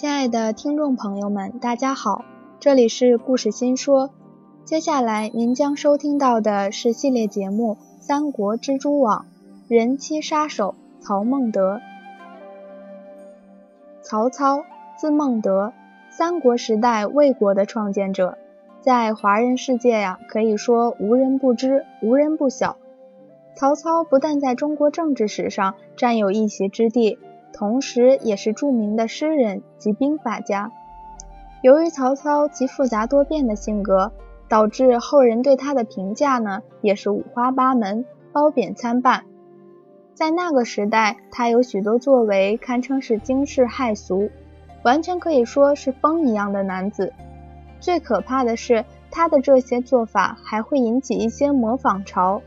亲爱的听众朋友们，大家好，这里是故事新说。接下来您将收听到的是系列节目《三国蜘蛛网》，人妻杀手曹孟德。曹操，字孟德，三国时代魏国的创建者，在华人世界呀，可以说无人不知，无人不晓。曹操不但在中国政治史上占有一席之地。同时，也是著名的诗人及兵法家。由于曹操其复杂多变的性格，导致后人对他的评价呢，也是五花八门、褒贬参半。在那个时代，他有许多作为堪称是惊世骇俗，完全可以说是风一样的男子。最可怕的是，他的这些做法还会引起一些模仿潮，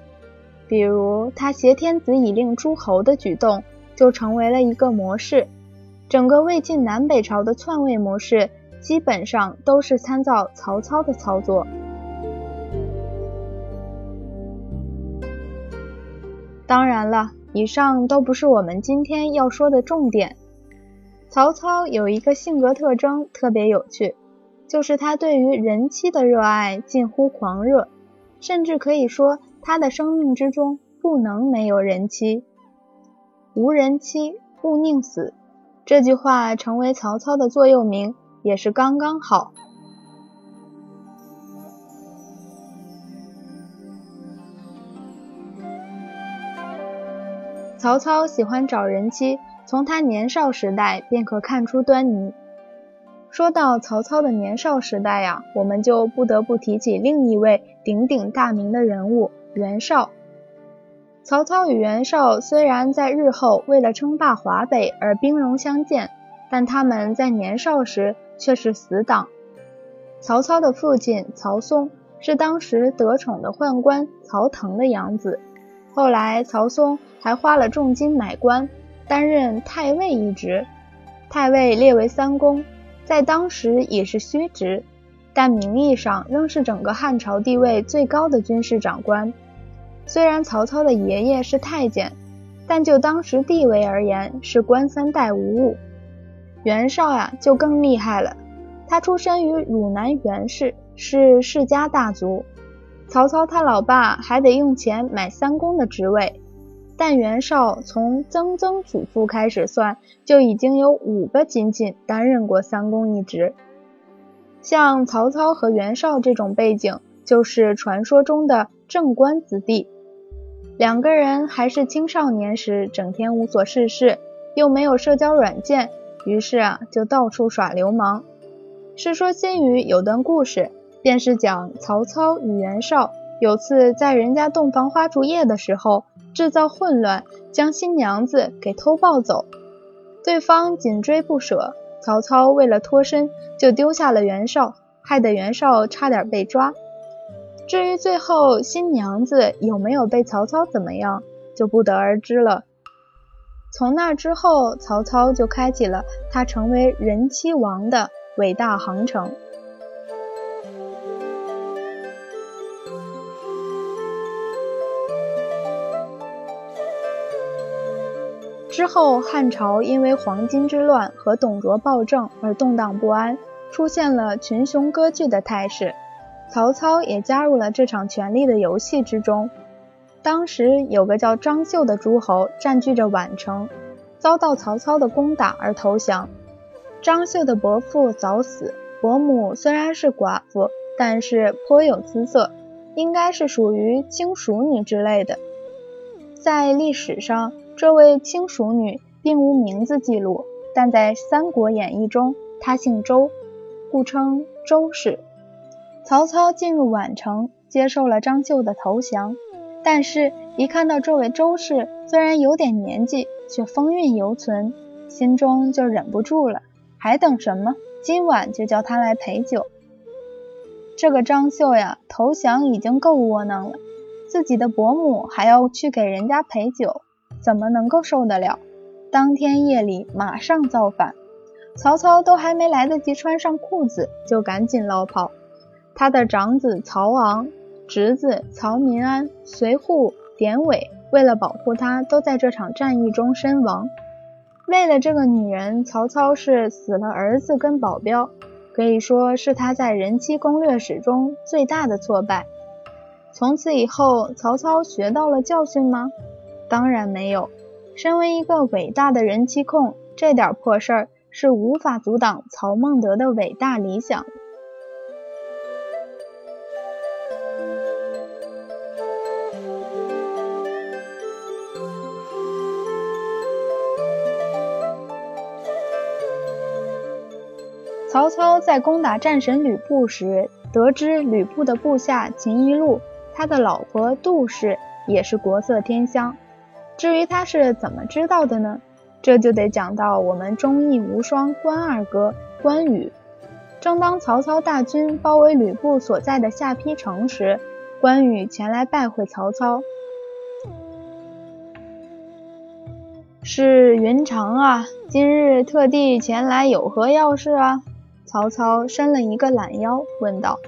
比如他挟天子以令诸侯的举动。就成为了一个模式，整个魏晋南北朝的篡位模式基本上都是参照曹操的操作。当然了，以上都不是我们今天要说的重点。曹操有一个性格特征特别有趣，就是他对于人妻的热爱近乎狂热，甚至可以说他的生命之中不能没有人妻。无人妻，勿宁死。这句话成为曹操的座右铭，也是刚刚好。曹操喜欢找人妻，从他年少时代便可看出端倪。说到曹操的年少时代呀，我们就不得不提起另一位鼎鼎大名的人物袁绍。曹操与袁绍虽然在日后为了称霸华北而兵戎相见，但他们在年少时却是死党。曹操的父亲曹嵩是当时得宠的宦官曹腾的养子，后来曹嵩还花了重金买官，担任太尉一职。太尉列为三公，在当时也是虚职，但名义上仍是整个汉朝地位最高的军事长官。虽然曹操的爷爷是太监，但就当时地位而言，是官三代无误。袁绍呀，就更厉害了。他出身于汝南袁氏，是世家大族。曹操他老爸还得用钱买三公的职位，但袁绍从曾曾祖父开始算，就已经有五个亲戚担任过三公一职。像曹操和袁绍这种背景，就是传说中的正官子弟。两个人还是青少年时，整天无所事事，又没有社交软件，于是啊，就到处耍流氓。《世说新语》有段故事，便是讲曹操与袁绍有次在人家洞房花烛夜的时候，制造混乱，将新娘子给偷抱走，对方紧追不舍。曹操为了脱身，就丢下了袁绍，害得袁绍差点被抓。至于最后新娘子有没有被曹操怎么样，就不得而知了。从那之后，曹操就开启了他成为人妻王的伟大航程。之后，汉朝因为黄巾之乱和董卓暴政而动荡不安，出现了群雄割据的态势。曹操也加入了这场权力的游戏之中。当时有个叫张绣的诸侯占据着宛城，遭到曹操的攻打而投降。张绣的伯父早死，伯母虽然是寡妇，但是颇有姿色，应该是属于轻熟女之类的。在历史上，这位轻熟女并无名字记录，但在《三国演义》中，她姓周，故称周氏。曹操进入宛城，接受了张绣的投降，但是，一看到这位周氏虽然有点年纪，却风韵犹存，心中就忍不住了。还等什么？今晚就叫他来陪酒。这个张绣呀，投降已经够窝囊了，自己的伯母还要去给人家陪酒，怎么能够受得了？当天夜里马上造反。曹操都还没来得及穿上裤子，就赶紧逃跑。他的长子曹昂、侄子曹民安、随护典韦为了保护他，都在这场战役中身亡。为了这个女人，曹操是死了儿子跟保镖，可以说是他在人妻攻略史中最大的挫败。从此以后，曹操学到了教训吗？当然没有。身为一个伟大的人妻控，这点破事儿是无法阻挡曹孟德的伟大理想。曹操在攻打战神吕布时，得知吕布的部下秦宜禄，他的老婆杜氏也是国色天香。至于他是怎么知道的呢？这就得讲到我们忠义无双关二哥关羽。正当曹操大军包围吕布所在的下邳城时，关羽前来拜会曹操。是云长啊，今日特地前来有何要事啊？曹操伸了一个懒腰，问道：“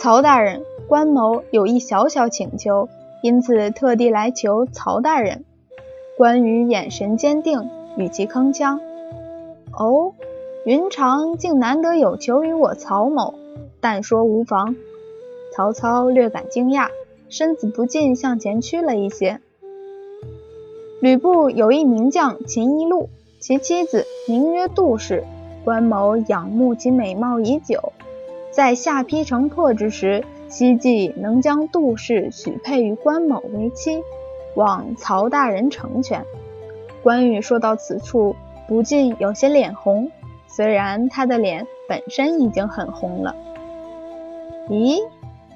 曹大人，关某有一小小请求，因此特地来求曹大人。”关羽眼神坚定，语气铿锵：“哦，云长竟难得有求于我曹某，但说无妨。”曹操略感惊讶，身子不禁向前屈了一些。吕布有一名将秦宜禄，其妻子名曰杜氏。关某仰慕其美貌已久，在下邳城破之时，希冀能将杜氏许配于关某为妻，望曹大人成全。关羽说到此处，不禁有些脸红，虽然他的脸本身已经很红了。咦，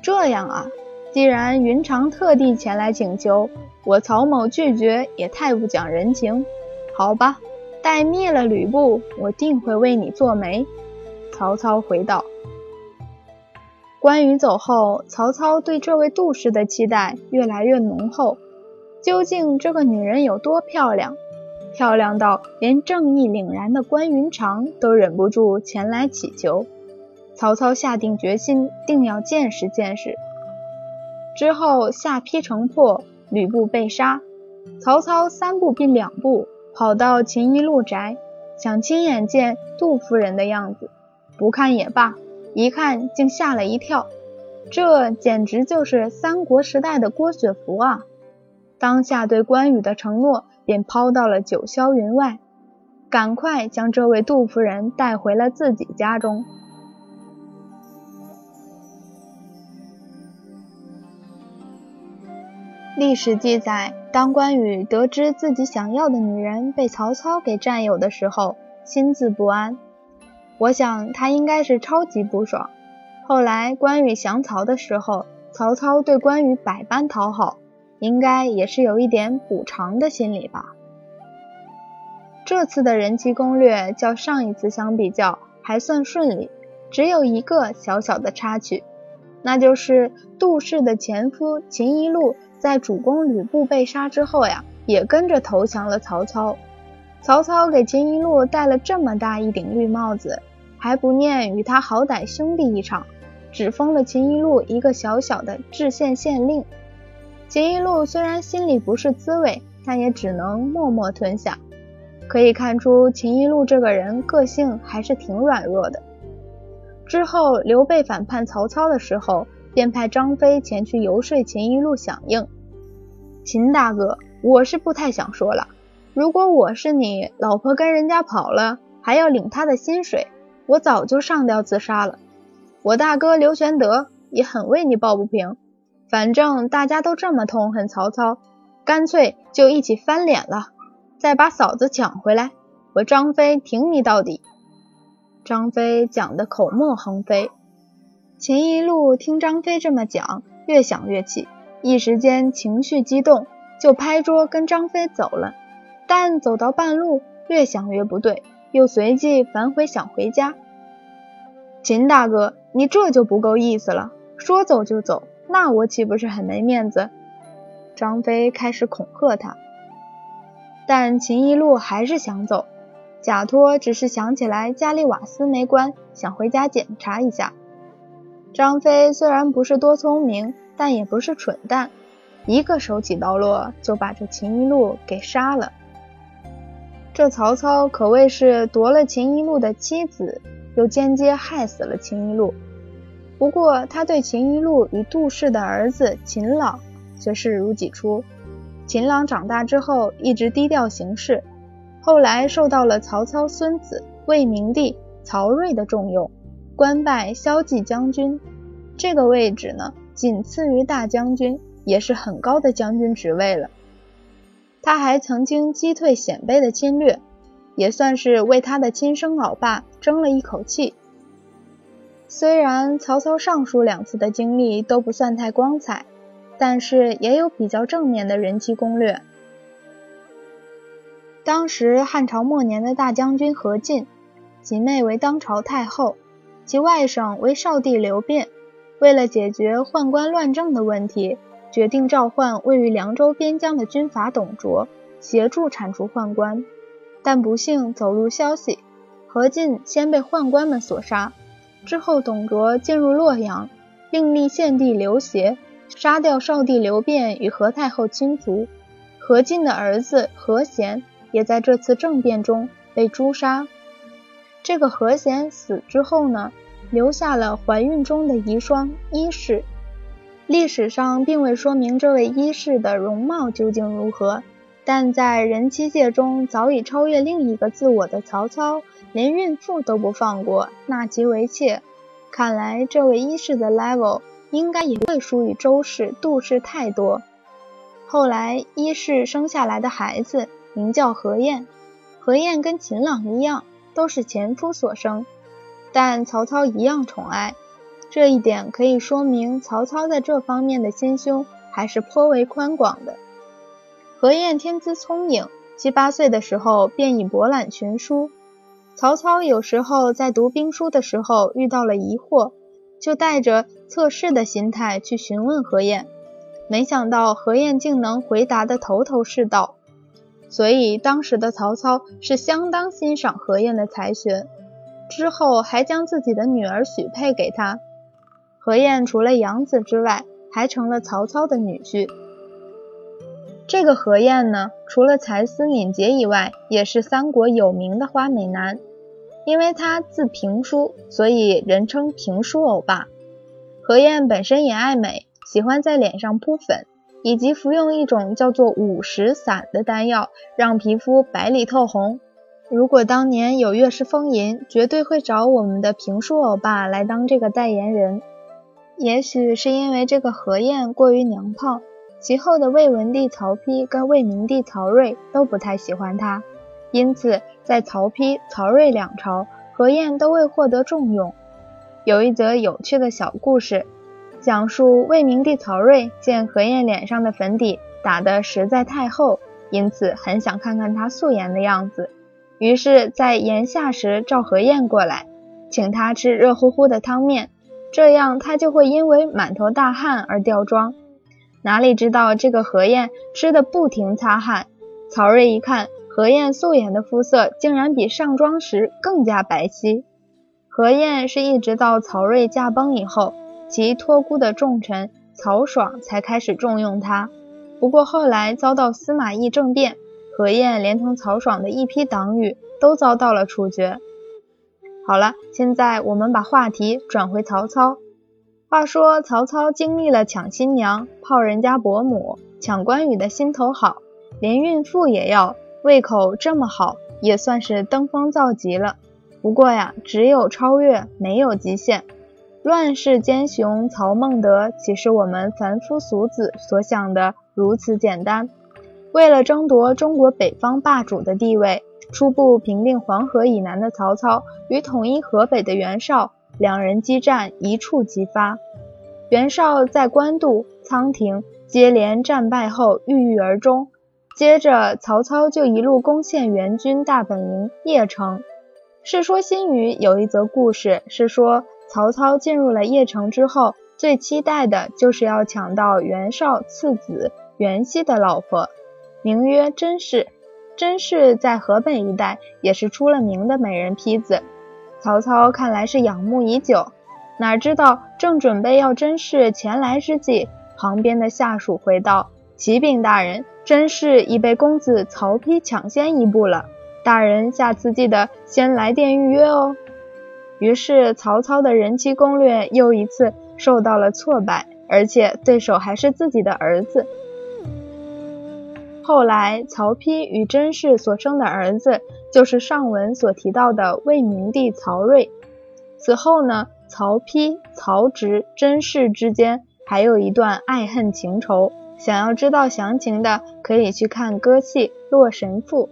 这样啊？既然云长特地前来请求，我曹某拒绝也太不讲人情，好吧。待灭了吕布，我定会为你做媒。”曹操回道。关羽走后，曹操对这位杜氏的期待越来越浓厚。究竟这个女人有多漂亮？漂亮到连正义凛然的关云长都忍不住前来乞求。曹操下定决心，定要见识见识。之后下邳城破，吕布被杀，曹操三步并两步。跑到秦一路宅，想亲眼见杜夫人的样子，不看也罢，一看竟吓了一跳。这简直就是三国时代的郭雪芙啊！当下对关羽的承诺便抛到了九霄云外，赶快将这位杜夫人带回了自己家中。历史记载，当关羽得知自己想要的女人被曹操给占有的时候，心自不安。我想他应该是超级不爽。后来关羽降曹的时候，曹操对关羽百般讨好，应该也是有一点补偿的心理吧。这次的人气攻略较上一次相比较还算顺利，只有一个小小的插曲，那就是杜氏的前夫秦宜禄。在主公吕布被杀之后呀，也跟着投降了曹操。曹操给秦宜禄戴了这么大一顶绿帽子，还不念与他好歹兄弟一场，只封了秦宜禄一个小小的治县县令。秦宜禄虽然心里不是滋味，但也只能默默吞下。可以看出秦宜禄这个人个性还是挺软弱的。之后刘备反叛曹操的时候，便派张飞前去游说秦宜禄响应。秦大哥，我是不太想说了。如果我是你，老婆跟人家跑了，还要领他的薪水，我早就上吊自杀了。我大哥刘玄德也很为你抱不平。反正大家都这么痛恨曹操，干脆就一起翻脸了，再把嫂子抢回来。我张飞挺你到底。张飞讲的口沫横飞。秦一路听张飞这么讲，越想越气。一时间情绪激动，就拍桌跟张飞走了。但走到半路，越想越不对，又随即反悔想回家。秦大哥，你这就不够意思了，说走就走，那我岂不是很没面子？张飞开始恐吓他，但秦一路还是想走，假托只是想起来家里瓦斯没关，想回家检查一下。张飞虽然不是多聪明。但也不是蠢蛋，一个手起刀落就把这秦一路给杀了。这曹操可谓是夺了秦一路的妻子，又间接害死了秦一路。不过，他对秦一路与杜氏的儿子秦朗却视如己出。秦朗长大之后一直低调行事，后来受到了曹操孙子魏明帝曹睿的重用，官拜骁骑将军。这个位置呢，仅次于大将军，也是很高的将军职位了。他还曾经击退鲜卑的侵略，也算是为他的亲生老爸争了一口气。虽然曹操上述两次的经历都不算太光彩，但是也有比较正面的人机攻略。当时汉朝末年的大将军何进，其妹为当朝太后，其外甥为少帝刘辩，为了解决宦官乱政的问题。决定召唤位于凉州边疆的军阀董卓协助铲除宦官，但不幸走漏消息，何进先被宦官们所杀。之后，董卓进入洛阳，另立献帝刘协，杀掉少帝刘辩与何太后亲族。何进的儿子何贤也在这次政变中被诛杀。这个何贤死之后呢，留下了怀孕中的遗孀伊氏。历史上并未说明这位伊氏的容貌究竟如何，但在人妻界中早已超越另一个自我的曹操，连孕妇都不放过，纳其为妾。看来这位伊氏的 level 应该也不会输于周氏、杜氏太多。后来伊氏生下来的孩子名叫何晏，何晏跟秦朗一样，都是前夫所生，但曹操一样宠爱。这一点可以说明曹操在这方面的心胸还是颇为宽广的。何晏天资聪颖，七八岁的时候便已博览群书。曹操有时候在读兵书的时候遇到了疑惑，就带着测试的心态去询问何晏，没想到何晏竟能回答的头头是道，所以当时的曹操是相当欣赏何晏的才学，之后还将自己的女儿许配给他。何晏除了养子之外，还成了曹操的女婿。这个何晏呢，除了才思敏捷以外，也是三国有名的花美男。因为他字评书，所以人称评书欧巴。何晏本身也爱美，喜欢在脸上扑粉，以及服用一种叫做五石散的丹药，让皮肤白里透红。如果当年有月氏风吟，绝对会找我们的评书欧巴来当这个代言人。也许是因为这个何晏过于娘炮，其后的魏文帝曹丕跟魏明帝曹睿都不太喜欢他，因此在曹丕、曹睿两朝，何晏都未获得重用。有一则有趣的小故事，讲述魏明帝曹睿见何晏脸上的粉底打得实在太厚，因此很想看看他素颜的样子，于是，在炎夏时召何晏过来，请他吃热乎乎的汤面。这样他就会因为满头大汗而掉妆，哪里知道这个何晏吃的不停擦汗。曹睿一看何晏素颜的肤色竟然比上妆时更加白皙。何晏是一直到曹睿驾崩以后，其托孤的重臣曹爽才开始重用他。不过后来遭到司马懿政变，何晏连同曹爽的一批党羽都遭到了处决。好了，现在我们把话题转回曹操。话说曹操经历了抢新娘、泡人家伯母、抢关羽的心头好，连孕妇也要，胃口这么好，也算是登峰造极了。不过呀，只有超越，没有极限。乱世奸雄曹孟德岂是我们凡夫俗子所想的如此简单？为了争夺中国北方霸主的地位。初步平定黄河以南的曹操与统一河北的袁绍两人激战一触即发。袁绍在官渡、仓亭接连战败后郁郁而终。接着曹操就一路攻陷袁军大本营邺城。《世说新语》有一则故事是说，曹操进入了邺城之后，最期待的就是要抢到袁绍次子袁熙的老婆，名曰甄氏。甄氏在河北一带也是出了名的美人坯子，曹操看来是仰慕已久，哪知道正准备要甄氏前来之际，旁边的下属回道：“启禀大人，甄氏已被公子曹丕抢先一步了。”大人下次记得先来电预约哦。于是曹操的人妻攻略又一次受到了挫败，而且对手还是自己的儿子。后来，曹丕与甄氏所生的儿子就是上文所提到的魏明帝曹睿。此后呢，曹丕、曹植、甄氏之间还有一段爱恨情仇。想要知道详情的，可以去看歌戏《洛神赋》。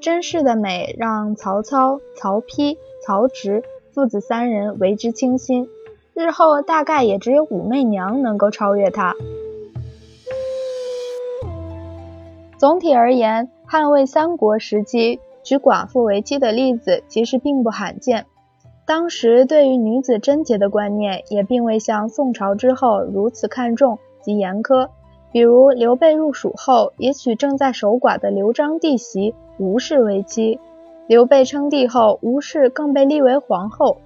甄氏的美让曹操、曹丕、曹植父子三人为之倾心，日后大概也只有武媚娘能够超越她。总体而言，汉魏三国时期娶寡妇为妻的例子其实并不罕见。当时对于女子贞洁的观念也并未像宋朝之后如此看重及严苛。比如刘备入蜀后，也娶正在守寡的刘璋弟媳吴氏为妻。刘备称帝后，吴氏更被立为皇后。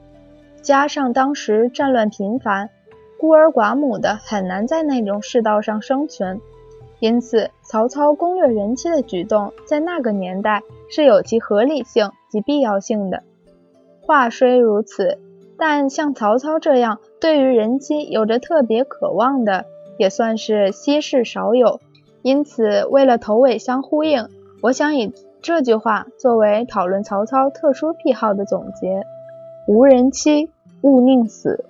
加上当时战乱频繁，孤儿寡母的很难在那种世道上生存。因此，曹操攻略人妻的举动，在那个年代是有其合理性及必要性的。话虽如此，但像曹操这样对于人妻有着特别渴望的，也算是稀世少有。因此，为了头尾相呼应，我想以这句话作为讨论曹操特殊癖好的总结：无人妻，勿宁死。